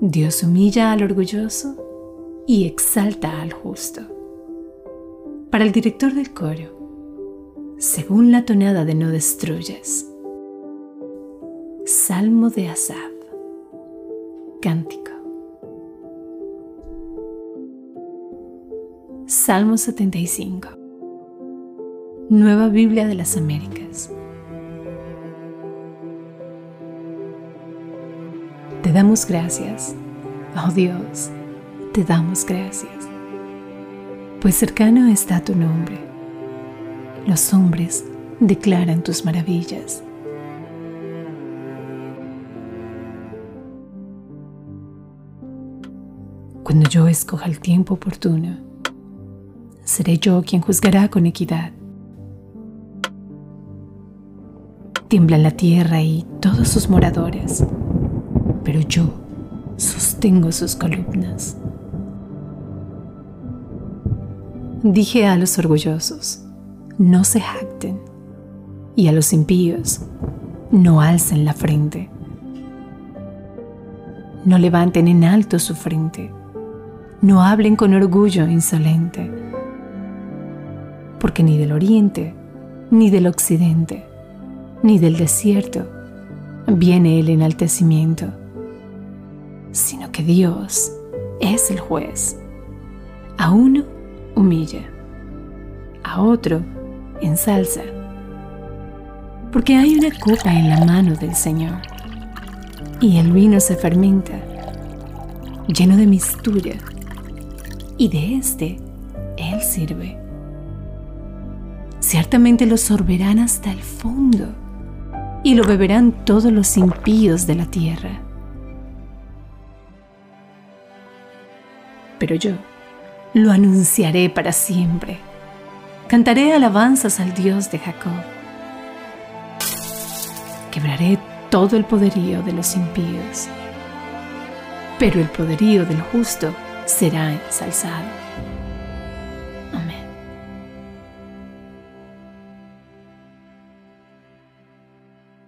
Dios humilla al orgulloso y exalta al justo. Para el director del coro, según la tonada de No destruyes. Salmo de Asaf. Cántico. Salmo 75. Nueva Biblia de las Américas. Te damos gracias, oh Dios, te damos gracias, pues cercano está tu nombre. Los hombres declaran tus maravillas. Cuando yo escoja el tiempo oportuno, seré yo quien juzgará con equidad. Tiembla la tierra y todos sus moradores pero yo sostengo sus columnas. Dije a los orgullosos, no se jacten, y a los impíos, no alcen la frente. No levanten en alto su frente, no hablen con orgullo insolente, porque ni del oriente, ni del occidente, ni del desierto viene el enaltecimiento sino que Dios es el juez. A uno humilla, a otro ensalza, porque hay una copa en la mano del Señor y el vino se fermenta, lleno de mistura, y de este Él sirve. Ciertamente lo sorberán hasta el fondo y lo beberán todos los impíos de la tierra. Pero yo lo anunciaré para siempre. Cantaré alabanzas al Dios de Jacob. Quebraré todo el poderío de los impíos, pero el poderío del justo será ensalzado.